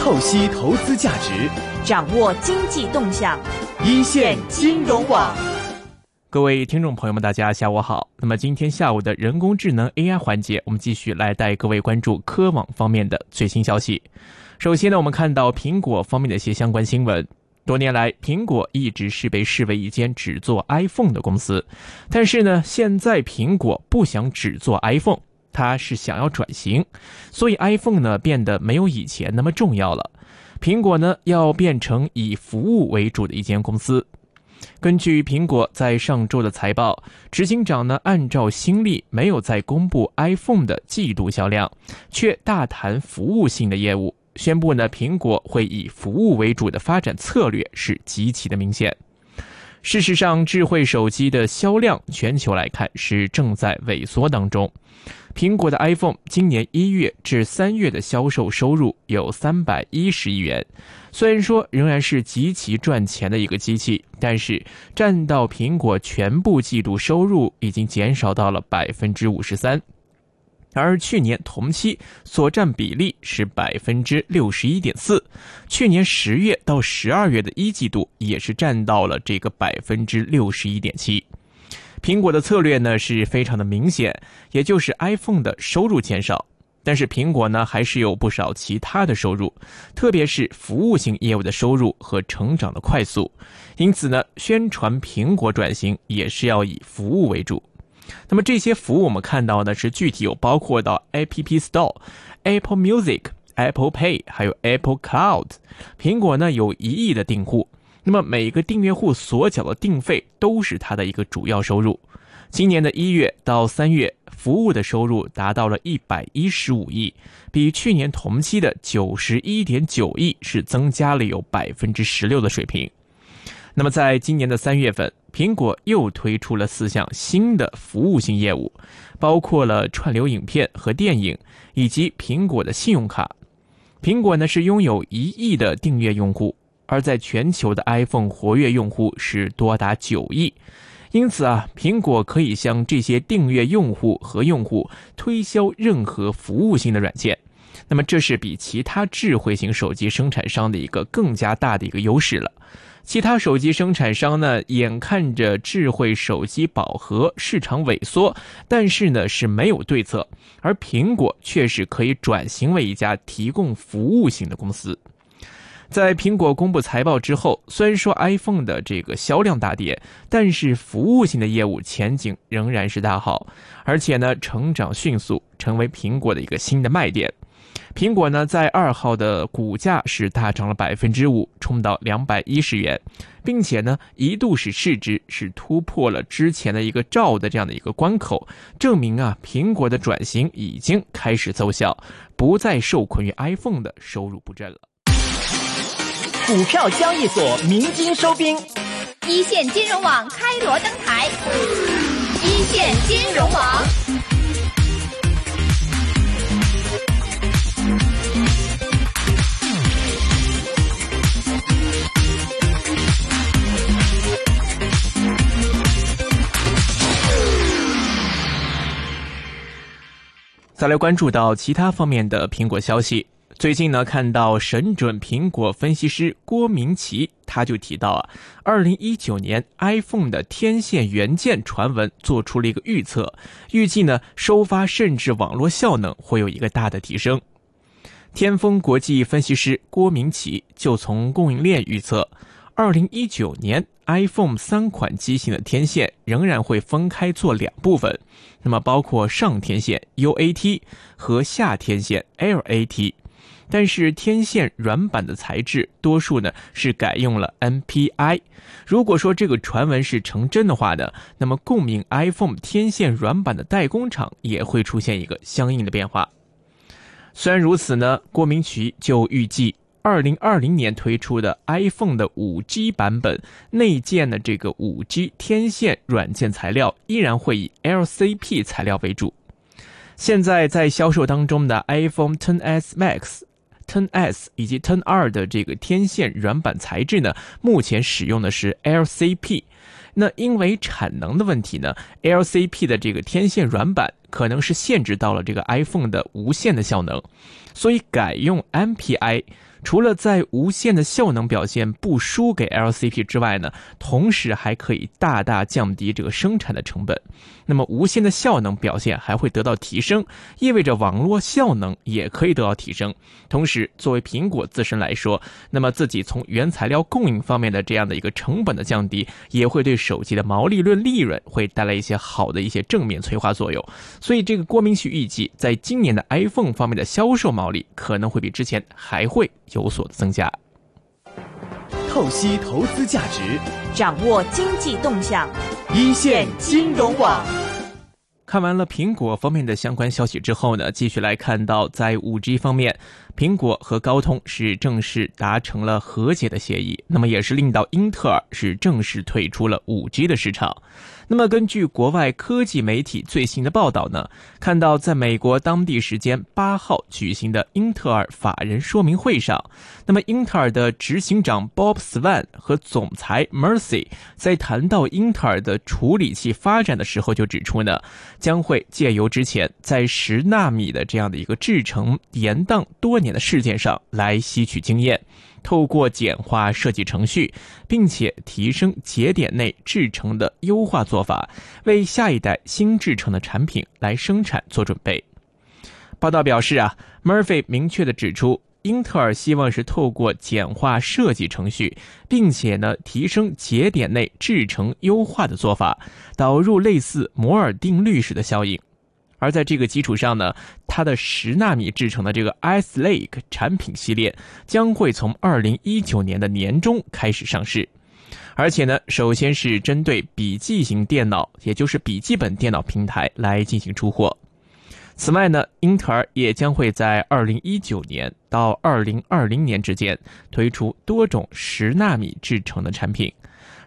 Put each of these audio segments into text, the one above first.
透析投资价值，掌握经济动向，一线金融网。各位听众朋友们，大家下午好。那么今天下午的人工智能 AI 环节，我们继续来带各位关注科网方面的最新消息。首先呢，我们看到苹果方面的一些相关新闻。多年来，苹果一直是被视为一间只做 iPhone 的公司，但是呢，现在苹果不想只做 iPhone。它是想要转型，所以 iPhone 呢变得没有以前那么重要了。苹果呢要变成以服务为主的一间公司。根据苹果在上周的财报，执行长呢按照新例没有再公布 iPhone 的季度销量，却大谈服务性的业务，宣布呢苹果会以服务为主的发展策略是极其的明显。事实上，智慧手机的销量全球来看是正在萎缩当中。苹果的 iPhone 今年一月至三月的销售收入有三百一十亿元，虽然说仍然是极其赚钱的一个机器，但是占到苹果全部季度收入已经减少到了百分之五十三。而去年同期所占比例是百分之六十一点四，去年十月到十二月的一季度也是占到了这个百分之六十一点七。苹果的策略呢是非常的明显，也就是 iPhone 的收入减少，但是苹果呢还是有不少其他的收入，特别是服务性业务的收入和成长的快速，因此呢宣传苹果转型也是要以服务为主。那么这些服务我们看到呢，是具体有包括到 App Store、Apple Music、Apple Pay，还有 Apple Cloud。苹果呢有一亿的订户，那么每个订阅户所缴的订费都是它的一个主要收入。今年的一月到三月，服务的收入达到了一百一十五亿，比去年同期的九十一点九亿是增加了有百分之十六的水平。那么在今年的三月份。苹果又推出了四项新的服务性业务，包括了串流影片和电影，以及苹果的信用卡。苹果呢是拥有一亿的订阅用户，而在全球的 iPhone 活跃用户是多达九亿，因此啊，苹果可以向这些订阅用户和用户推销任何服务性的软件。那么这是比其他智慧型手机生产商的一个更加大的一个优势了。其他手机生产商呢，眼看着智慧手机饱和，市场萎缩，但是呢是没有对策，而苹果却是可以转型为一家提供服务型的公司。在苹果公布财报之后，虽然说 iPhone 的这个销量大跌，但是服务性的业务前景仍然是大好，而且呢成长迅速，成为苹果的一个新的卖点。苹果呢，在二号的股价是大涨了百分之五，冲到两百一十元，并且呢，一度使市值是突破了之前的一个兆的这样的一个关口，证明啊，苹果的转型已经开始奏效，不再受困于 iPhone 的收入不振了。股票交易所鸣金收兵，一线金融网开锣登台，一线金融网。再来关注到其他方面的苹果消息。最近呢，看到神准苹果分析师郭明奇，他就提到啊，二零一九年 iPhone 的天线元件传闻做出了一个预测，预计呢收发甚至网络效能会有一个大的提升。天风国际分析师郭明奇就从供应链预测，二零一九年。iPhone 三款机型的天线仍然会分开做两部分，那么包括上天线 UAT 和下天线 LAT，但是天线软板的材质多数呢是改用了 NPI。如果说这个传闻是成真的话呢，那么供应 iPhone 天线软板的代工厂也会出现一个相应的变化。虽然如此呢，郭明渠就预计。二零二零年推出的 iPhone 的五 G 版本内建的这个五 G 天线软件材料依然会以 LCP 材料为主。现在在销售当中的 iPhone 10s Max、10s 以及 10r 的这个天线软板材质呢，目前使用的是 LCP。那因为产能的问题呢，LCP 的这个天线软板可能是限制到了这个 iPhone 的无线的效能，所以改用 MPI。除了在无线的效能表现不输给 LCP 之外呢，同时还可以大大降低这个生产的成本。那么无线的效能表现还会得到提升，意味着网络效能也可以得到提升。同时，作为苹果自身来说，那么自己从原材料供应方面的这样的一个成本的降低，也会对手机的毛利润利润会带来一些好的一些正面催化作用。所以，这个郭明旭预计，在今年的 iPhone 方面的销售毛利可能会比之前还会。有所增加，透析投资价值，掌握经济动向，一线金融网。看完了苹果方面的相关消息之后呢，继续来看到在五 G 方面，苹果和高通是正式达成了和解的协议，那么也是令到英特尔是正式退出了五 G 的市场。那么，根据国外科技媒体最新的报道呢，看到在美国当地时间八号举行的英特尔法人说明会上，那么英特尔的执行长 Bob Swan 和总裁 Mercy 在谈到英特尔的处理器发展的时候，就指出呢，将会借由之前在十纳米的这样的一个制程延宕多年的事件上来吸取经验。透过简化设计程序，并且提升节点内制程的优化做法，为下一代新制程的产品来生产做准备。报道表示啊，Murphy 明确的指出，英特尔希望是透过简化设计程序，并且呢提升节点内制程优化的做法，导入类似摩尔定律式的效应。而在这个基础上呢，它的十纳米制成的这个 Ice Lake 产品系列将会从二零一九年的年中开始上市，而且呢，首先是针对笔记型电脑，也就是笔记本电脑平台来进行出货。此外呢，英特尔也将会在二零一九年到二零二零年之间推出多种十纳米制成的产品。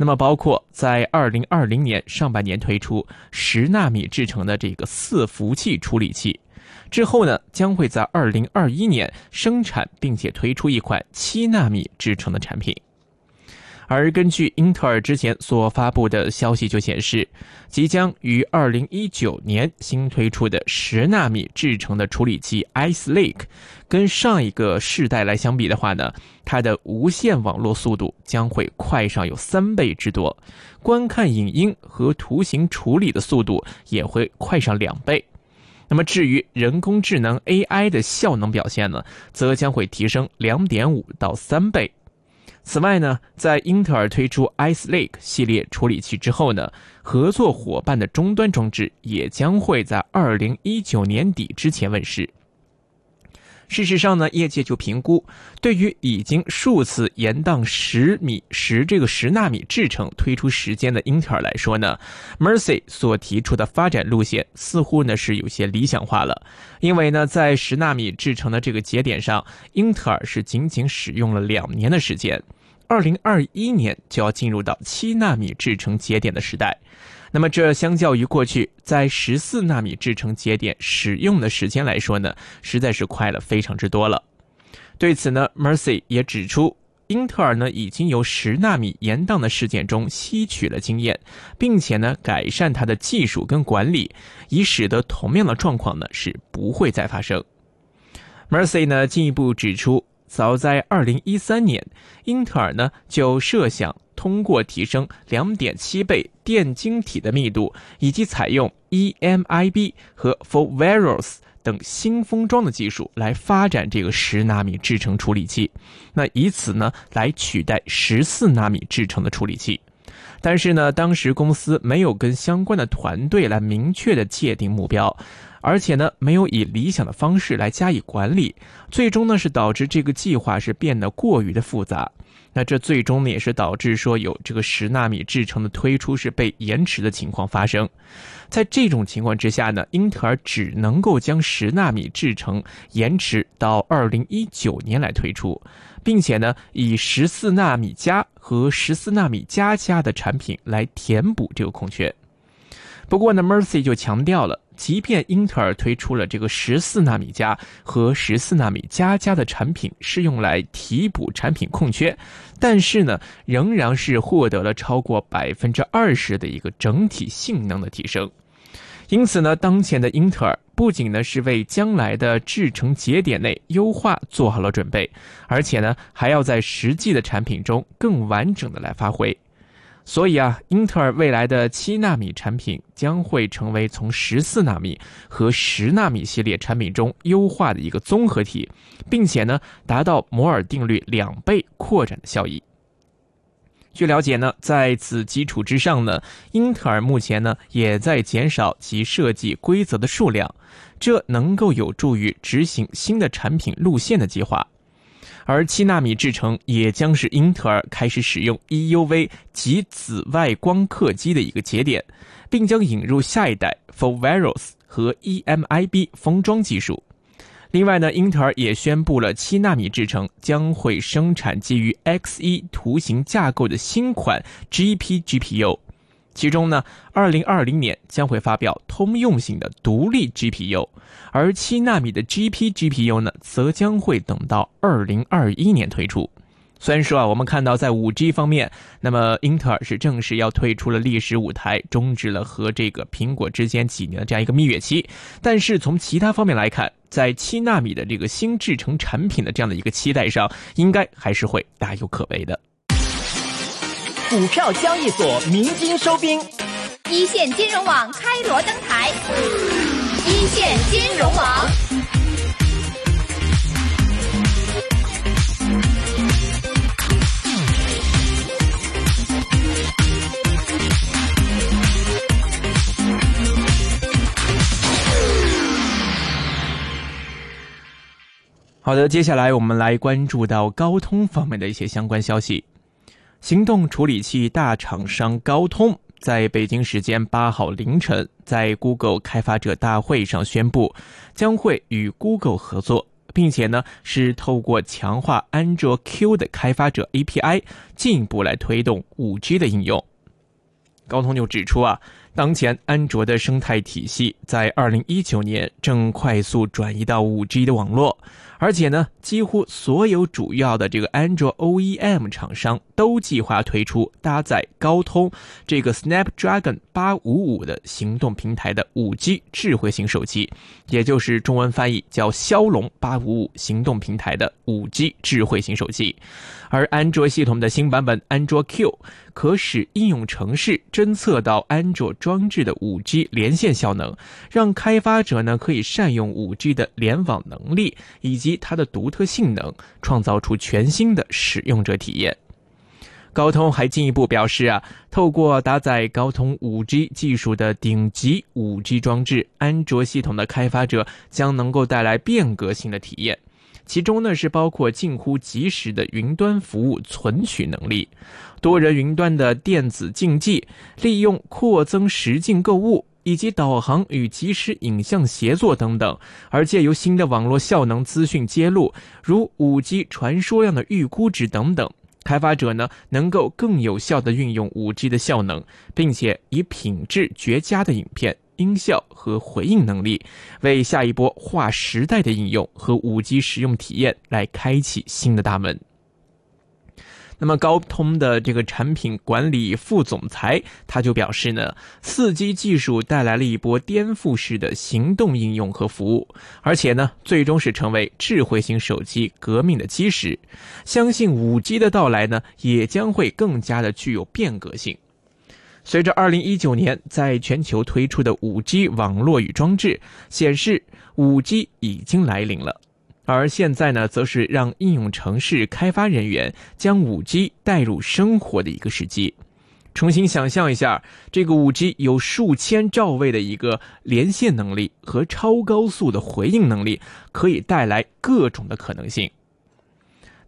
那么，包括在二零二零年上半年推出十纳米制成的这个伺服器处理器，之后呢，将会在二零二一年生产并且推出一款七纳米制成的产品。而根据英特尔之前所发布的消息就显示，即将于二零一九年新推出的十纳米制成的处理器 Ice Lake，跟上一个世代来相比的话呢，它的无线网络速度将会快上有三倍之多，观看影音和图形处理的速度也会快上两倍。那么至于人工智能 AI 的效能表现呢，则将会提升两点五到三倍。此外呢，在英特尔推出 Ice Lake 系列处理器之后呢，合作伙伴的终端装置也将会在二零一九年底之前问世。事实上呢，业界就评估，对于已经数次延宕十米十这个十纳米制程推出时间的英特尔来说呢，Mercy 所提出的发展路线似乎呢是有些理想化了，因为呢，在十纳米制程的这个节点上，英特尔是仅仅使用了两年的时间。二零二一年就要进入到七纳米制程节点的时代，那么这相较于过去在十四纳米制程节点使用的时间来说呢，实在是快了非常之多了。对此呢，Mercy 也指出，英特尔呢已经由十纳米延宕的事件中吸取了经验，并且呢改善它的技术跟管理，以使得同样的状况呢是不会再发生。Mercy 呢进一步指出。早在二零一三年，英特尔呢就设想通过提升两点七倍电晶体的密度，以及采用 EMIB 和 Foveros 等新封装的技术来发展这个十纳米制程处理器，那以此呢来取代十四纳米制程的处理器。但是呢，当时公司没有跟相关的团队来明确的界定目标。而且呢，没有以理想的方式来加以管理，最终呢是导致这个计划是变得过于的复杂。那这最终呢也是导致说有这个十纳米制程的推出是被延迟的情况发生。在这种情况之下呢，英特尔只能够将十纳米制程延迟到二零一九年来推出，并且呢以十四纳米加和十四纳米加加的产品来填补这个空缺。不过呢，Mercy 就强调了。即便英特尔推出了这个十四纳米加和十四纳米加加的产品，是用来提补产品空缺，但是呢，仍然是获得了超过百分之二十的一个整体性能的提升。因此呢，当前的英特尔不仅呢是为将来的制程节点内优化做好了准备，而且呢还要在实际的产品中更完整的来发挥。所以啊，英特尔未来的七纳米产品将会成为从十四纳米和十纳米系列产品中优化的一个综合体，并且呢，达到摩尔定律两倍扩展的效益。据了解呢，在此基础之上呢，英特尔目前呢也在减少其设计规则的数量，这能够有助于执行新的产品路线的计划。而七纳米制程也将是英特尔开始使用 EUV 及紫外光刻机的一个节点，并将引入下一代 forvaros 和 EMIB 封装技术。另外呢，英特尔也宣布了七纳米制程将会生产基于 X1 图形架构的新款 GP GPU。其中呢，二零二零年将会发表通用型的独立 GPU，而七纳米的 GP GPU 呢，则将会等到二零二一年推出。虽然说啊，我们看到在五 G 方面，那么英特尔是正式要退出了历史舞台，终止了和这个苹果之间几年的这样一个蜜月期。但是从其他方面来看，在七纳米的这个新制成产品的这样的一个期待上，应该还是会大有可为的。股票交易所鸣金收兵，一线金融网开锣登台，一线金融网。好的，接下来我们来关注到高通方面的一些相关消息。行动处理器大厂商高通在北京时间八号凌晨，在 Google 开发者大会上宣布，将会与 Google 合作，并且呢是透过强化安卓 Q 的开发者 API，进一步来推动 5G 的应用。高通就指出啊，当前安卓的生态体系在2019年正快速转移到 5G 的网络。而且呢，几乎所有主要的这个安卓 OEM 厂商都计划推出搭载高通这个 Snapdragon 八五五的行动平台的五 G 智慧型手机，也就是中文翻译叫骁龙八五五行动平台的五 G 智慧型手机。而安卓系统的新版本安卓 Q 可使应用程式侦测到安卓装置的 5G 连线效能，让开发者呢可以善用 5G 的联网能力以及它的独特性能，创造出全新的使用者体验。高通还进一步表示啊，透过搭载高通 5G 技术的顶级 5G 装置，安卓系统的开发者将能够带来变革性的体验。其中呢是包括近乎即时的云端服务存取能力、多人云端的电子竞技、利用扩增实境购物以及导航与即时影像协作等等，而借由新的网络效能资讯揭露，如五 G 传输量的预估值等等，开发者呢能够更有效地运用五 G 的效能，并且以品质绝佳的影片。音效和回应能力，为下一波划时代的应用和五 G 使用体验来开启新的大门。那么，高通的这个产品管理副总裁他就表示呢，四 G 技术带来了一波颠覆式的行动应用和服务，而且呢，最终是成为智慧型手机革命的基石。相信五 G 的到来呢，也将会更加的具有变革性。随着2019年在全球推出的 5G 网络与装置显示，5G 已经来临了。而现在呢，则是让应用城市开发人员将 5G 带入生活的一个时机。重新想象一下，这个 5G 有数千兆位的一个连线能力和超高速的回应能力，可以带来各种的可能性。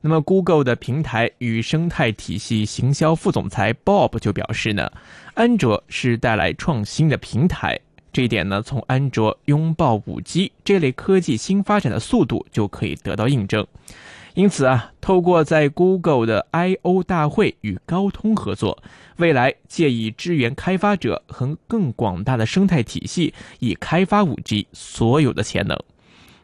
那么，Google 的平台与生态体系行销副总裁 Bob 就表示呢，安卓是带来创新的平台。这一点呢，从安卓拥抱 5G 这类科技新发展的速度就可以得到印证。因此啊，透过在 Google 的 I/O 大会与高通合作，未来借以支援开发者和更广大的生态体系，以开发 5G 所有的潜能。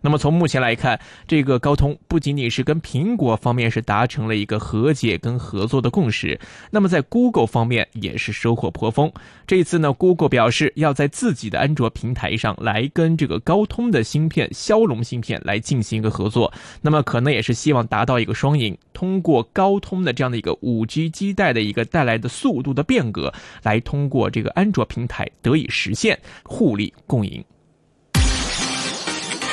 那么从目前来看，这个高通不仅仅是跟苹果方面是达成了一个和解跟合作的共识，那么在 Google 方面也是收获颇丰。这一次呢，Google 表示要在自己的安卓平台上来跟这个高通的芯片骁龙芯片来进行一个合作，那么可能也是希望达到一个双赢，通过高通的这样的一个五 G 基带的一个带来的速度的变革，来通过这个安卓平台得以实现互利共赢。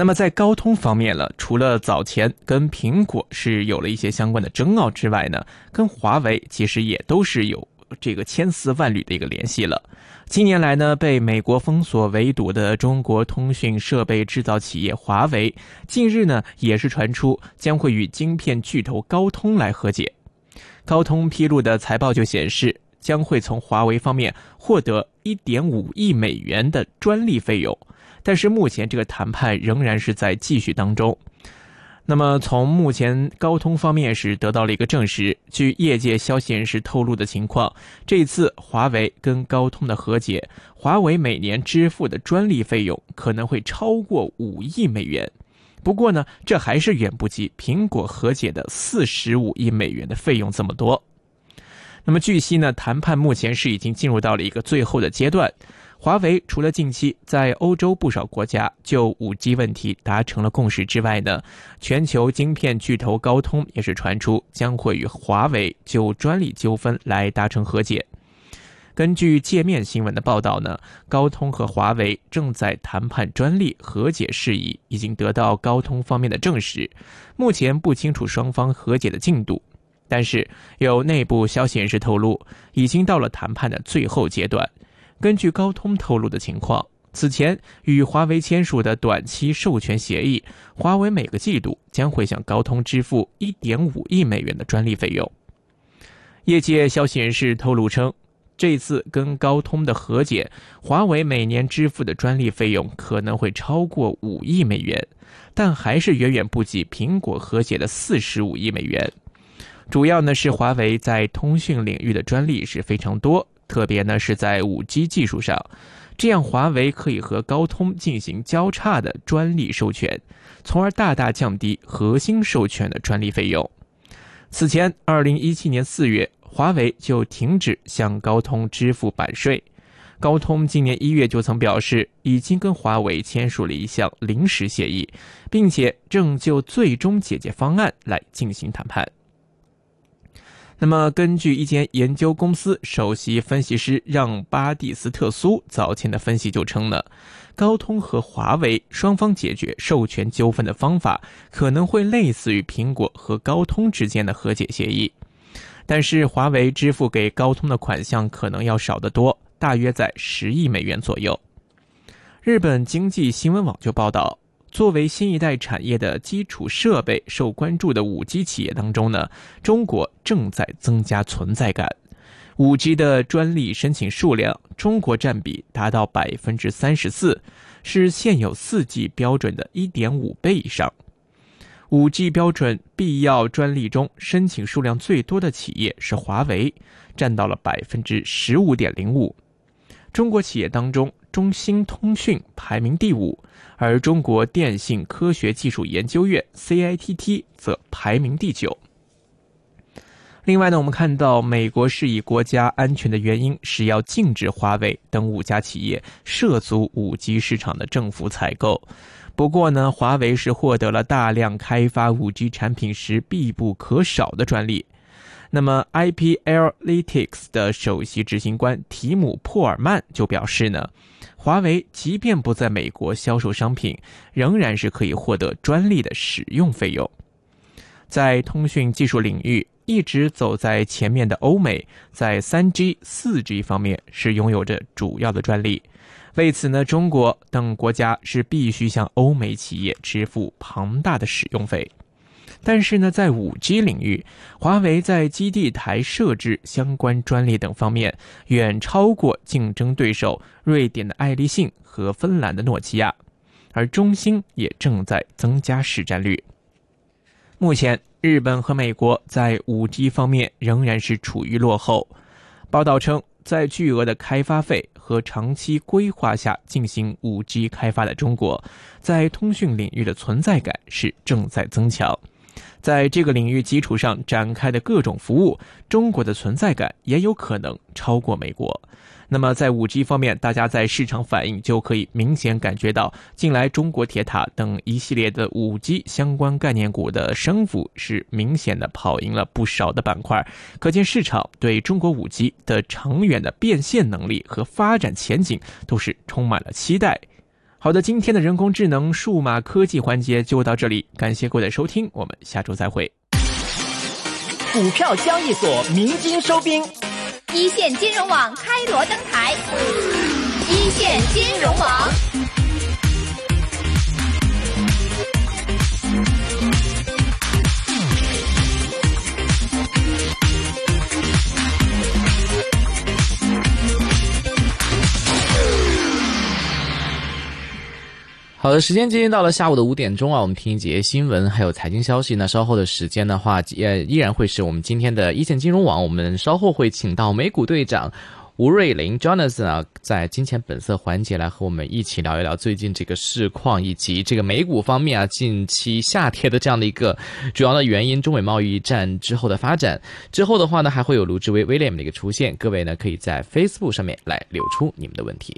那么在高通方面了，除了早前跟苹果是有了一些相关的争拗之外呢，跟华为其实也都是有这个千丝万缕的一个联系了。近年来呢，被美国封锁围堵的中国通讯设备制造企业华为，近日呢也是传出将会与晶片巨头高通来和解。高通披露的财报就显示，将会从华为方面获得1.5亿美元的专利费用。但是目前这个谈判仍然是在继续当中。那么从目前高通方面是得到了一个证实，据业界消息人士透露的情况，这次华为跟高通的和解，华为每年支付的专利费用可能会超过五亿美元。不过呢，这还是远不及苹果和解的四十五亿美元的费用这么多。那么据悉呢，谈判目前是已经进入到了一个最后的阶段。华为除了近期在欧洲不少国家就五 G 问题达成了共识之外呢，全球晶片巨头高通也是传出将会与华为就专利纠纷来达成和解。根据界面新闻的报道呢，高通和华为正在谈判专利和解事宜，已经得到高通方面的证实。目前不清楚双方和解的进度，但是有内部消息人士透露，已经到了谈判的最后阶段。根据高通透露的情况，此前与华为签署的短期授权协议，华为每个季度将会向高通支付1.5亿美元的专利费用。业界消息人士透露称，这次跟高通的和解，华为每年支付的专利费用可能会超过5亿美元，但还是远远不及苹果和解的45亿美元。主要呢是华为在通讯领域的专利是非常多。特别呢是在五 G 技术上，这样华为可以和高通进行交叉的专利授权，从而大大降低核心授权的专利费用。此前，二零一七年四月，华为就停止向高通支付版税。高通今年一月就曾表示，已经跟华为签署了一项临时协议，并且正就最终解决方案来进行谈判。那么，根据一间研究公司首席分析师让巴蒂斯特苏早前的分析就称呢，高通和华为双方解决授权纠纷的方法可能会类似于苹果和高通之间的和解协议，但是华为支付给高通的款项可能要少得多，大约在十亿美元左右。日本经济新闻网就报道。作为新一代产业的基础设备受关注的五 G 企业当中呢，中国正在增加存在感。五 G 的专利申请数量，中国占比达到百分之三十四，是现有四 G 标准的一点五倍以上。五 G 标准必要专利中申请数量最多的企业是华为，占到了百分之十五点零五。中国企业当中，中兴通讯排名第五。而中国电信科学技术研究院 （CITT） 则排名第九。另外呢，我们看到美国是以国家安全的原因，是要禁止华为等五家企业涉足五 G 市场的政府采购。不过呢，华为是获得了大量开发五 G 产品时必不可少的专利。那么，IP Analytics 的首席执行官提姆·珀尔曼就表示呢。华为即便不在美国销售商品，仍然是可以获得专利的使用费用。在通讯技术领域一直走在前面的欧美，在三 G、四 G 方面是拥有着主要的专利。为此呢，中国等国家是必须向欧美企业支付庞大的使用费。但是呢，在五 G 领域，华为在基地台设置相关专利等方面远超过竞争对手瑞典的爱立信和芬兰的诺基亚，而中兴也正在增加市占率。目前，日本和美国在五 G 方面仍然是处于落后。报道称，在巨额的开发费和长期规划下进行五 G 开发的中国，在通讯领域的存在感是正在增强。在这个领域基础上展开的各种服务，中国的存在感也有可能超过美国。那么在五 G 方面，大家在市场反应就可以明显感觉到，近来中国铁塔等一系列的五 G 相关概念股的升幅是明显的跑赢了不少的板块，可见市场对中国五 G 的长远的变现能力和发展前景都是充满了期待。好的，今天的人工智能、数码科技环节就到这里，感谢各位的收听，我们下周再会。股票交易所鸣金收兵，一线金融网开锣登台，一线金融网。好的，时间接近到了下午的五点钟啊，我们听一节新闻，还有财经消息。那稍后的时间的话，也依然会是我们今天的一线金融网。我们稍后会请到美股队长吴瑞林 Jonathan 啊，在金钱本色环节来和我们一起聊一聊最近这个市况以及这个美股方面啊，近期下跌的这样的一个主要的原因，中美贸易战之后的发展。之后的话呢，还会有卢志威 William 的一个出现，各位呢可以在 Facebook 上面来留出你们的问题。